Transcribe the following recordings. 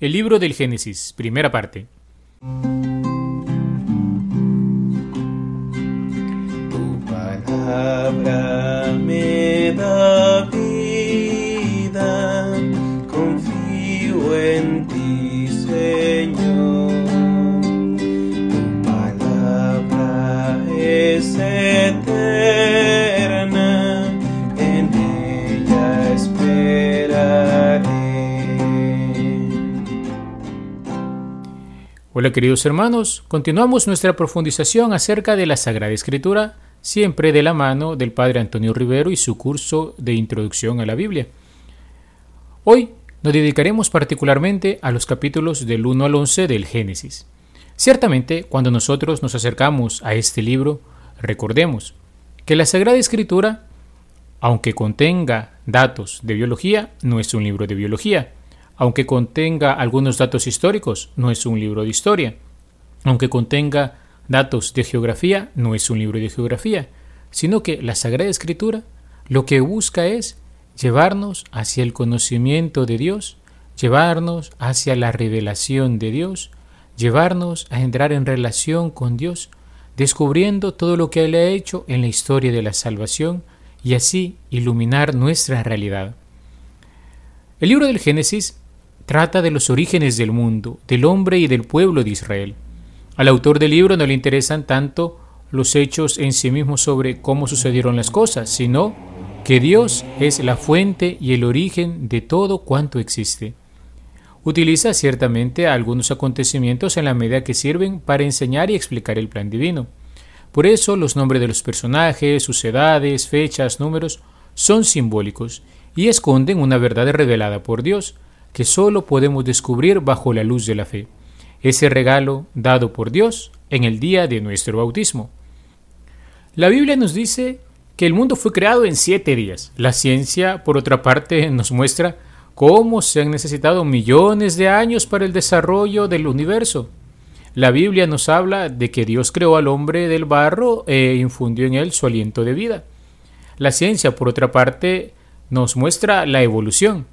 El libro del Génesis, primera parte. Hola queridos hermanos, continuamos nuestra profundización acerca de la Sagrada Escritura, siempre de la mano del Padre Antonio Rivero y su curso de Introducción a la Biblia. Hoy nos dedicaremos particularmente a los capítulos del 1 al 11 del Génesis. Ciertamente, cuando nosotros nos acercamos a este libro, recordemos que la Sagrada Escritura, aunque contenga datos de biología, no es un libro de biología. Aunque contenga algunos datos históricos, no es un libro de historia. Aunque contenga datos de geografía, no es un libro de geografía, sino que la Sagrada Escritura lo que busca es llevarnos hacia el conocimiento de Dios, llevarnos hacia la revelación de Dios, llevarnos a entrar en relación con Dios, descubriendo todo lo que Él ha hecho en la historia de la salvación y así iluminar nuestra realidad. El libro del Génesis trata de los orígenes del mundo, del hombre y del pueblo de Israel. Al autor del libro no le interesan tanto los hechos en sí mismos sobre cómo sucedieron las cosas, sino que Dios es la fuente y el origen de todo cuanto existe. Utiliza ciertamente algunos acontecimientos en la medida que sirven para enseñar y explicar el plan divino. Por eso los nombres de los personajes, sus edades, fechas, números son simbólicos y esconden una verdad revelada por Dios, que solo podemos descubrir bajo la luz de la fe, ese regalo dado por Dios en el día de nuestro bautismo. La Biblia nos dice que el mundo fue creado en siete días. La ciencia, por otra parte, nos muestra cómo se han necesitado millones de años para el desarrollo del universo. La Biblia nos habla de que Dios creó al hombre del barro e infundió en él su aliento de vida. La ciencia, por otra parte, nos muestra la evolución.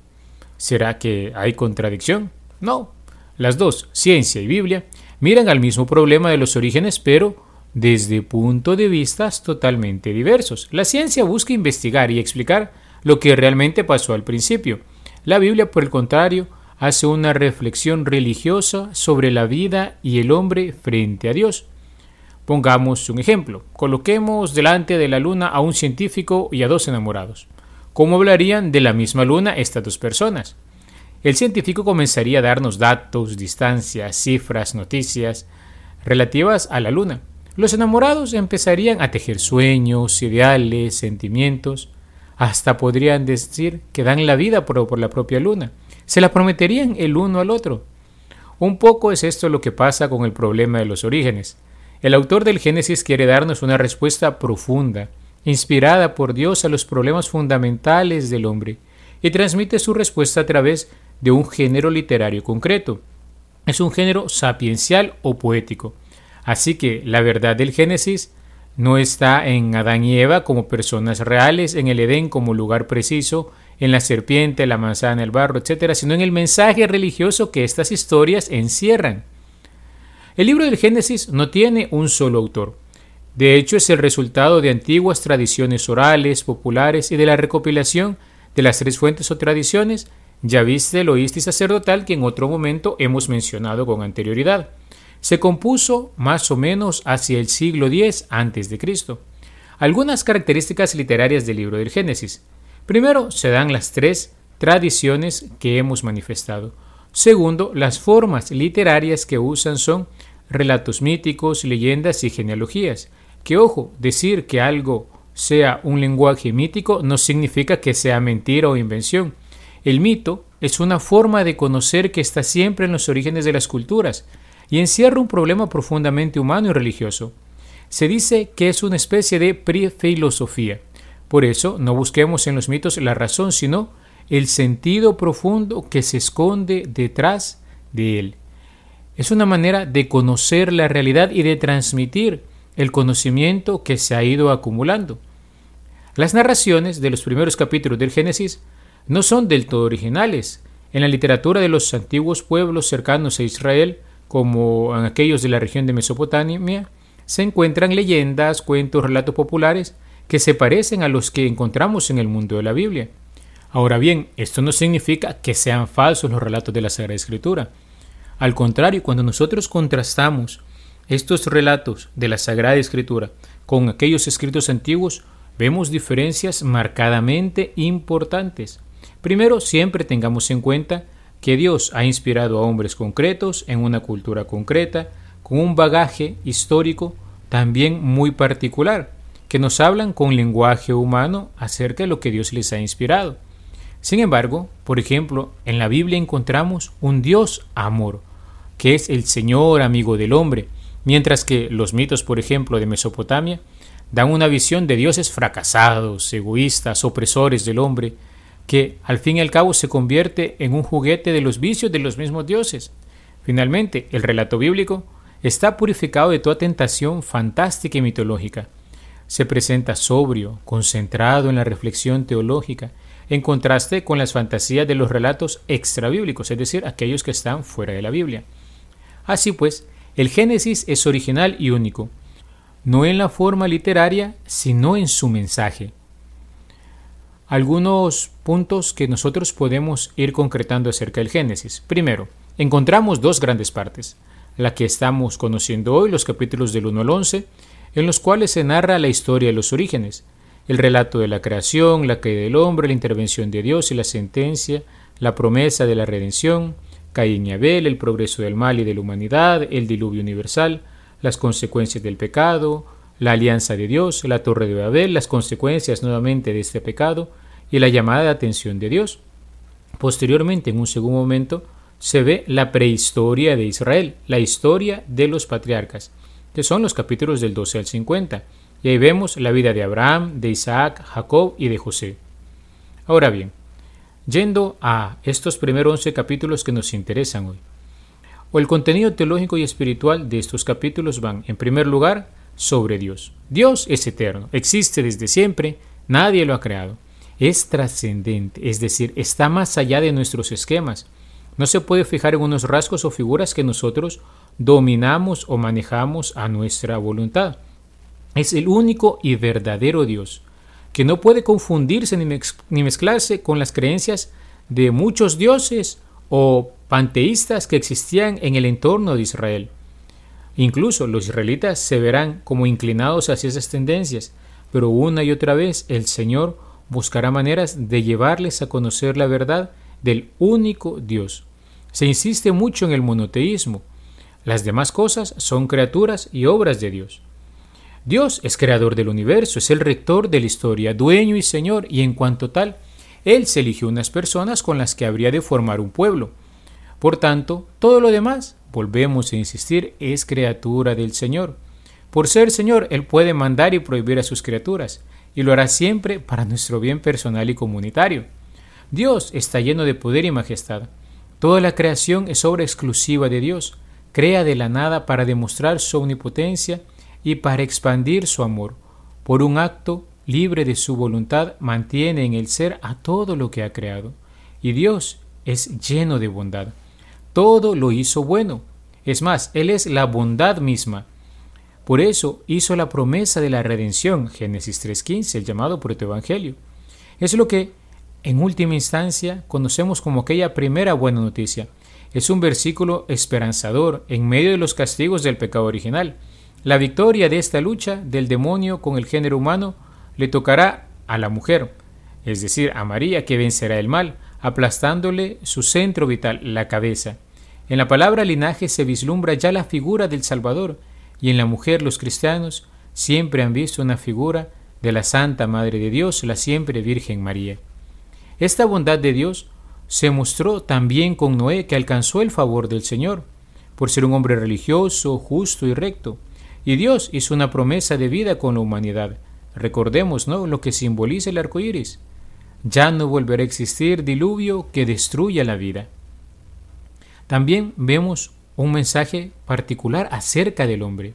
¿Será que hay contradicción? No. Las dos, ciencia y Biblia, miran al mismo problema de los orígenes, pero desde puntos de vista totalmente diversos. La ciencia busca investigar y explicar lo que realmente pasó al principio. La Biblia, por el contrario, hace una reflexión religiosa sobre la vida y el hombre frente a Dios. Pongamos un ejemplo. Coloquemos delante de la luna a un científico y a dos enamorados. ¿Cómo hablarían de la misma luna estas dos personas? El científico comenzaría a darnos datos, distancias, cifras, noticias relativas a la luna. Los enamorados empezarían a tejer sueños, ideales, sentimientos, hasta podrían decir que dan la vida por, por, la propia luna. Se la prometerían el uno al otro. Un poco es esto lo que pasa con el problema de los orígenes. El autor del Génesis quiere darnos una respuesta profunda, inspirada por Dios a los problemas fundamentales del hombre, y transmite su respuesta a través de un género literario concreto. Es un género sapiencial o poético. Así que la verdad del Génesis no está en Adán y Eva como personas reales, en el Edén como lugar preciso, en la serpiente, la manzana, el barro, etc., sino en el mensaje religioso que estas historias encierran. El libro del Génesis no tiene un solo autor. De hecho, es el resultado de antiguas tradiciones orales, populares y de la recopilación de las tres fuentes o tradiciones, ya viste el oíste sacerdotal que en otro momento hemos mencionado con anterioridad se compuso más o menos hacia el siglo X a.C. Algunas características literarias del libro del Génesis. Primero, se dan las tres tradiciones que hemos manifestado. Segundo, las formas literarias que usan son relatos míticos, leyendas y genealogías. Que ojo, decir que algo sea un lenguaje mítico no significa que sea mentira o invención. El mito es una forma de conocer que está siempre en los orígenes de las culturas y encierra un problema profundamente humano y religioso. Se dice que es una especie de pre-filosofía. Por eso no busquemos en los mitos la razón, sino el sentido profundo que se esconde detrás de él. Es una manera de conocer la realidad y de transmitir el conocimiento que se ha ido acumulando. Las narraciones de los primeros capítulos del Génesis no son del todo originales. En la literatura de los antiguos pueblos cercanos a Israel, como en aquellos de la región de Mesopotamia, se encuentran leyendas, cuentos, relatos populares que se parecen a los que encontramos en el mundo de la Biblia. Ahora bien, esto no significa que sean falsos los relatos de la Sagrada Escritura. Al contrario, cuando nosotros contrastamos estos relatos de la Sagrada Escritura con aquellos escritos antiguos, vemos diferencias marcadamente importantes. Primero, siempre tengamos en cuenta que Dios ha inspirado a hombres concretos en una cultura concreta, con un bagaje histórico también muy particular, que nos hablan con lenguaje humano acerca de lo que Dios les ha inspirado. Sin embargo, por ejemplo, en la Biblia encontramos un Dios amor, que es el Señor amigo del hombre, mientras que los mitos, por ejemplo, de Mesopotamia, dan una visión de dioses fracasados, egoístas, opresores del hombre, que al fin y al cabo se convierte en un juguete de los vicios de los mismos dioses. Finalmente, el relato bíblico está purificado de toda tentación fantástica y mitológica. Se presenta sobrio, concentrado en la reflexión teológica, en contraste con las fantasías de los relatos extrabíblicos, es decir, aquellos que están fuera de la Biblia. Así pues, el Génesis es original y único, no en la forma literaria, sino en su mensaje. Algunos puntos que nosotros podemos ir concretando acerca del Génesis. Primero, encontramos dos grandes partes, la que estamos conociendo hoy, los capítulos del 1 al 11, en los cuales se narra la historia de los orígenes, el relato de la creación, la caída del hombre, la intervención de Dios y la sentencia, la promesa de la redención, Caín y Abel, el progreso del mal y de la humanidad, el diluvio universal, las consecuencias del pecado, la alianza de Dios, la torre de Babel, las consecuencias nuevamente de este pecado y la llamada de atención de Dios. Posteriormente, en un segundo momento, se ve la prehistoria de Israel, la historia de los patriarcas, que son los capítulos del 12 al 50, y ahí vemos la vida de Abraham, de Isaac, Jacob y de José. Ahora bien, yendo a estos primeros 11 capítulos que nos interesan hoy, o el contenido teológico y espiritual de estos capítulos van, en primer lugar, sobre Dios. Dios es eterno, existe desde siempre, nadie lo ha creado. Es trascendente, es decir, está más allá de nuestros esquemas. No se puede fijar en unos rasgos o figuras que nosotros dominamos o manejamos a nuestra voluntad. Es el único y verdadero Dios, que no puede confundirse ni, mezclarse con las creencias de muchos dioses o panteístas que existían en el entorno de Israel. Incluso los israelitas se verán como inclinados hacia esas tendencias, pero una y otra vez el Señor buscará maneras de llevarles a conocer la verdad del único Dios. Se insiste mucho en el monoteísmo. Las demás cosas son criaturas y obras de Dios. Dios es creador del universo, es el rector de la historia, dueño y señor, y en cuanto tal, Él se eligió unas personas con las que habría de formar un pueblo. Por tanto, todo lo demás, volvemos a insistir, es criatura del Señor. Por ser Señor, Él puede mandar y prohibir a sus criaturas, y lo hará siempre para nuestro bien personal y comunitario. Dios está lleno de poder y majestad. Toda la creación es obra exclusiva de Dios. Crea de la nada para demostrar su omnipotencia y para expandir su amor. Por un acto libre de su voluntad mantiene en el ser a todo lo que ha creado. Y Dios es lleno de bondad todo lo hizo bueno. Es más, Él es la bondad misma. Por eso hizo la promesa de la redención, Génesis 3.15, el llamado Evangelio. Es lo que, en última instancia, conocemos como aquella primera buena noticia. Es un versículo esperanzador en medio de los castigos del pecado original. La victoria de esta lucha del demonio con el género humano le tocará a la mujer, es decir, a María que vencerá el mal, aplastándole su centro vital, la cabeza. En la palabra linaje se vislumbra ya la figura del Salvador, y en la mujer los cristianos siempre han visto una figura de la Santa Madre de Dios, la siempre Virgen María. Esta bondad de Dios se mostró también con Noé, que alcanzó el favor del Señor, por ser un hombre religioso, justo y recto, y Dios hizo una promesa de vida con la humanidad. Recordemos, ¿no?, lo que simboliza el arco iris. Ya no volverá a existir diluvio que destruya la vida. También vemos un mensaje particular acerca del hombre.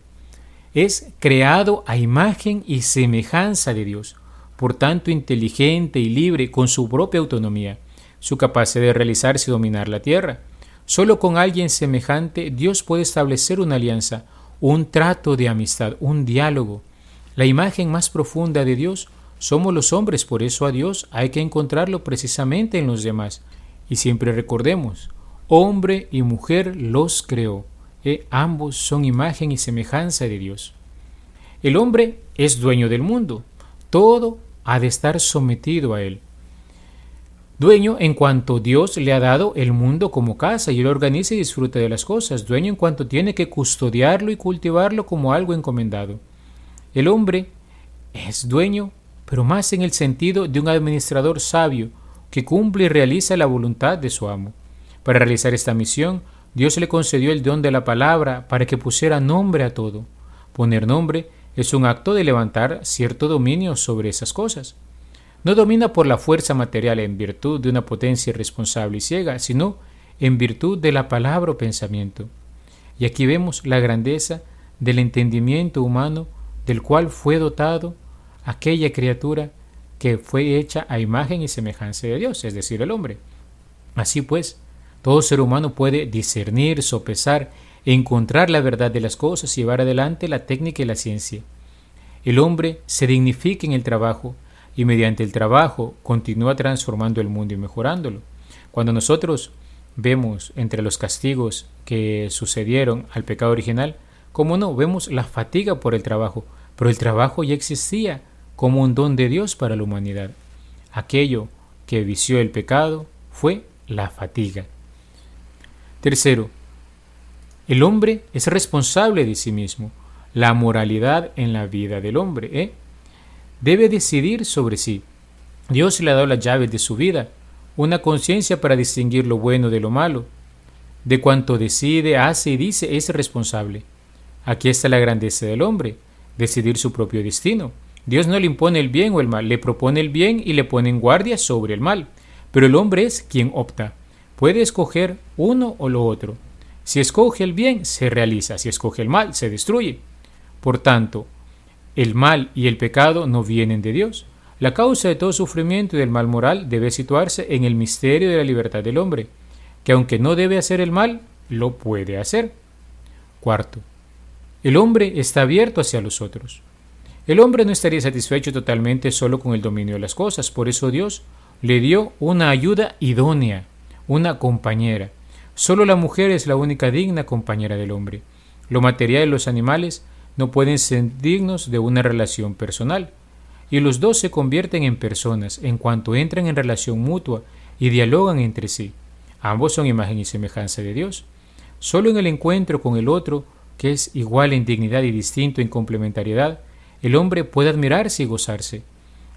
Es creado a imagen y semejanza de Dios, por tanto inteligente y libre con su propia autonomía, su capacidad de realizarse y dominar la tierra. Solo con alguien semejante Dios puede establecer una alianza, un trato de amistad, un diálogo. La imagen más profunda de Dios somos los hombres, por eso a Dios hay que encontrarlo precisamente en los demás. Y siempre recordemos, hombre y mujer los creó, e ambos son imagen y semejanza de Dios. El hombre es dueño del mundo, todo ha de estar sometido a él. Dueño en cuanto Dios le ha dado el mundo como casa y él organiza y disfruta de las cosas. Dueño en cuanto tiene que custodiarlo y cultivarlo como algo encomendado. El hombre es dueño, pero más en el sentido de un administrador sabio que cumple y realiza la voluntad de su amo. Para realizar esta misión, Dios le concedió el don de la palabra para que pusiera nombre a todo. Poner nombre es un acto de levantar cierto dominio sobre esas cosas. No domina por la fuerza material en virtud de una potencia irresponsable y ciega, sino en virtud de la palabra o pensamiento. Y aquí vemos la grandeza del entendimiento humano del cual fue dotado aquella criatura que fue hecha a imagen y semejanza de Dios, es decir, el hombre. Así pues, todo ser humano puede discernir, sopesar, encontrar la verdad de las cosas y llevar adelante la técnica y la ciencia. El hombre se dignifica en el trabajo y mediante el trabajo continúa transformando el mundo y mejorándolo. Cuando nosotros vemos entre los castigos que sucedieron al pecado original, como no, vemos la fatiga por el trabajo, pero el trabajo ya existía como un don de Dios para la humanidad. Aquello que vició el pecado fue la fatiga. Tercero, el hombre es responsable de sí mismo. La moralidad en la vida del hombre ¿eh? Debe decidir sobre sí. Dios le ha dado las llaves de su vida, una conciencia para distinguir lo bueno de lo malo. De cuanto decide, hace y dice es responsable. Aquí está la grandeza del hombre, decidir su propio destino. Dios no le impone el bien o el mal, le propone el bien y le pone en guardia sobre el mal. Pero el hombre es quien opta. Puede escoger uno o lo otro. Si escoge el bien, se realiza. Si escoge el mal, se destruye. Por tanto, el mal y el pecado no vienen de Dios. La causa de todo sufrimiento y del mal moral debe situarse en el misterio de la libertad del hombre, que aunque no debe hacer el mal, lo puede hacer. Cuarto, el hombre está abierto hacia los otros. El hombre no estaría satisfecho totalmente solo con el dominio de las cosas, por eso Dios le dio una ayuda idónea, una compañera. Solo la mujer es la única digna compañera del hombre. Lo material y los animales no pueden ser dignos de una relación personal, y los dos se convierten en personas en cuanto entran en relación mutua y dialogan entre sí. Ambos son imagen y semejanza de Dios. Solo en el encuentro con el otro, que es igual en dignidad y distinto en complementariedad, el hombre puede admirarse y gozarse.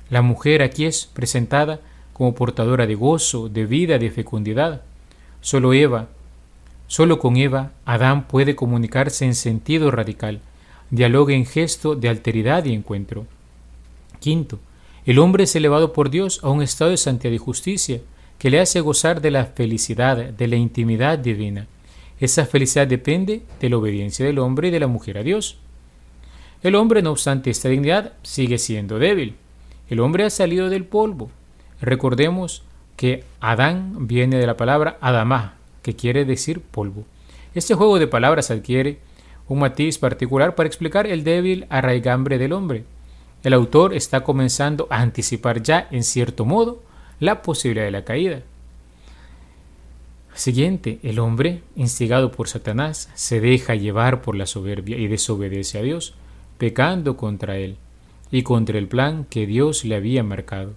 La mujer aquí es presentada como portadora de gozo, de vida, de fecundidad. Solo Eva, solo con Eva, Adán puede comunicarse en sentido radical, dialoga en gesto de alteridad y encuentro. Quinto, el hombre es elevado por Dios a un estado de santidad y justicia que le hace gozar de la felicidad, de la intimidad divina. Esa felicidad depende de la obediencia del hombre y de la mujer a Dios. El hombre, no obstante esta dignidad, sigue siendo débil. El hombre ha salido del polvo. Recordemos que Adán viene de la palabra Adamá, que quiere decir polvo. Este juego de palabras adquiere un matiz particular para explicar el débil arraigambre del hombre. El autor está comenzando a anticipar ya, en cierto modo, la posibilidad de la caída. Siguiente, el hombre, instigado por Satanás, se deja llevar por la soberbia y desobedece a Dios pecando contra él y contra el plan que Dios le había marcado.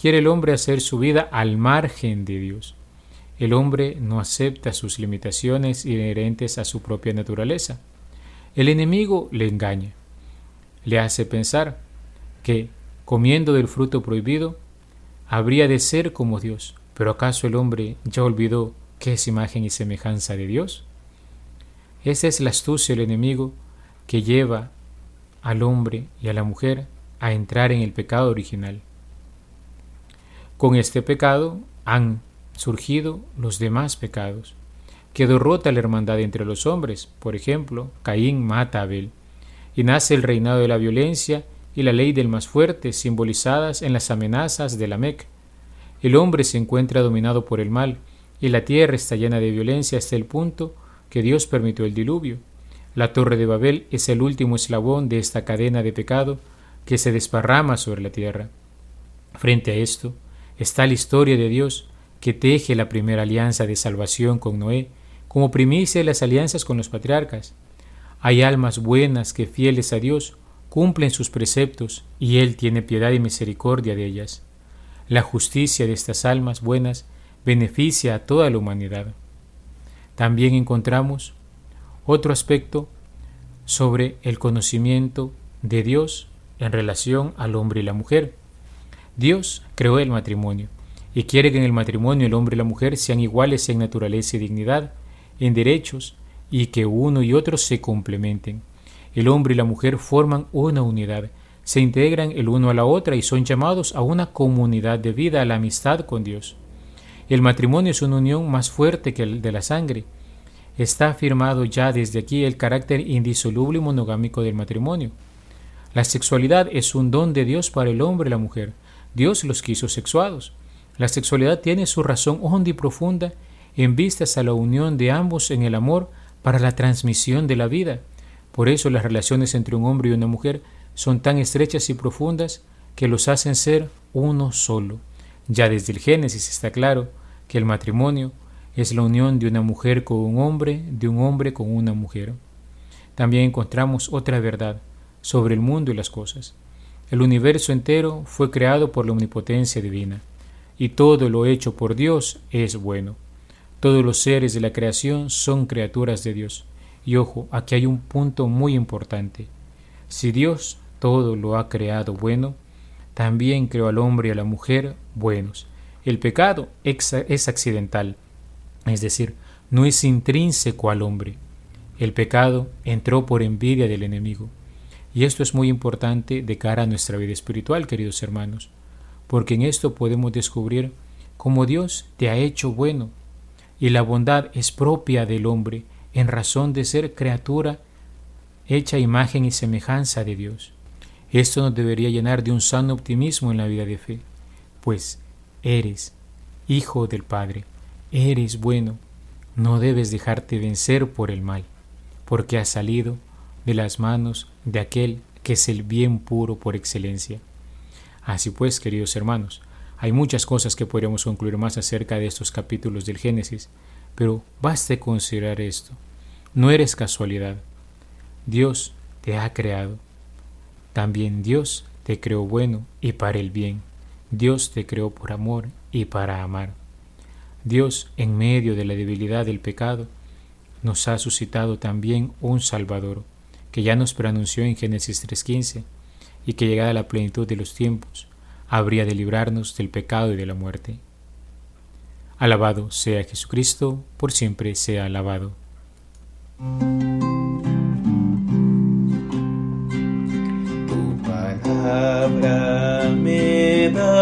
Quiere el hombre hacer su vida al margen de Dios. El hombre no acepta sus limitaciones inherentes a su propia naturaleza. El enemigo le engaña, le hace pensar que, comiendo del fruto prohibido, habría de ser como Dios. Pero ¿acaso el hombre ya olvidó que es imagen y semejanza de Dios? Esa es la astucia del enemigo que lleva al hombre y a la mujer a entrar en el pecado original. Con este pecado han surgido los demás pecados, que derrota la hermandad entre los hombres. Por ejemplo, Caín mata a Abel, y nace el reinado de la violencia y la ley del más fuerte, simbolizadas en las amenazas de la Mec. El hombre se encuentra dominado por el mal y la tierra está llena de violencia hasta el punto que Dios permitió el diluvio. La torre de Babel es el último eslabón de esta cadena de pecado que se desparrama sobre la tierra. Frente a esto está la historia de Dios que teje la primera alianza de salvación con Noé, como primicia de las alianzas con los patriarcas. Hay almas buenas que fieles a Dios cumplen sus preceptos y Él tiene piedad y misericordia de ellas. La justicia de estas almas buenas beneficia a toda la humanidad. También encontramos otro aspecto sobre el conocimiento de Dios en relación al hombre y la mujer. Dios creó el matrimonio y quiere que en el matrimonio el hombre y la mujer sean iguales en naturaleza y dignidad, en derechos, y que uno y otro se complementen. El hombre y la mujer forman una unidad, se integran el uno a la otra y son llamados a una comunidad de vida, a la amistad con Dios. El matrimonio es una unión más fuerte que el de la sangre. Está afirmado ya desde aquí el carácter indisoluble y monogámico del matrimonio. La sexualidad es un don de Dios para el hombre y la mujer. Dios los quiso sexuados. La sexualidad tiene su razón honda y profunda en vistas a la unión de ambos en el amor para la transmisión de la vida. Por eso las relaciones entre un hombre y una mujer son tan estrechas y profundas que los hacen ser uno solo. Ya desde el Génesis está claro que el matrimonio es la unión de una mujer con un hombre, de un hombre con una mujer. También encontramos otra verdad sobre el mundo y las cosas. El universo entero fue creado por la omnipotencia divina, y todo lo hecho por Dios es bueno. Todos los seres de la creación son criaturas de Dios. Y ojo, aquí hay un punto muy importante. Si Dios todo lo ha creado bueno, también creó al hombre y a la mujer buenos. El pecado es accidental, es decir, no es intrínseco al hombre. El pecado entró por envidia del enemigo. Y esto es muy importante de cara a nuestra vida espiritual, queridos hermanos, porque en esto podemos descubrir cómo Dios te ha hecho bueno, y la bondad es propia del hombre en razón de ser criatura hecha imagen y semejanza de Dios. Esto nos debería llenar de un sano optimismo en la vida de fe, pues eres hijo del Padre, eres bueno, no debes dejarte vencer por el mal, porque has salido de las manos de aquel que es el bien puro por excelencia. Así pues, queridos hermanos, hay muchas cosas que podríamos concluir más acerca de estos capítulos del Génesis, pero baste considerar esto. No eres casualidad. Dios te ha creado también Dios te creó bueno y para el bien. Dios te creó por amor y para amar. Dios, en medio de la debilidad del pecado, nos ha suscitado también un Salvador, que ya nos pronunció en Génesis 3.15, y que llegada a la plenitud de los tiempos, habría de librarnos del pecado y de la muerte. Alabado sea Jesucristo, por siempre sea alabado. palabra me da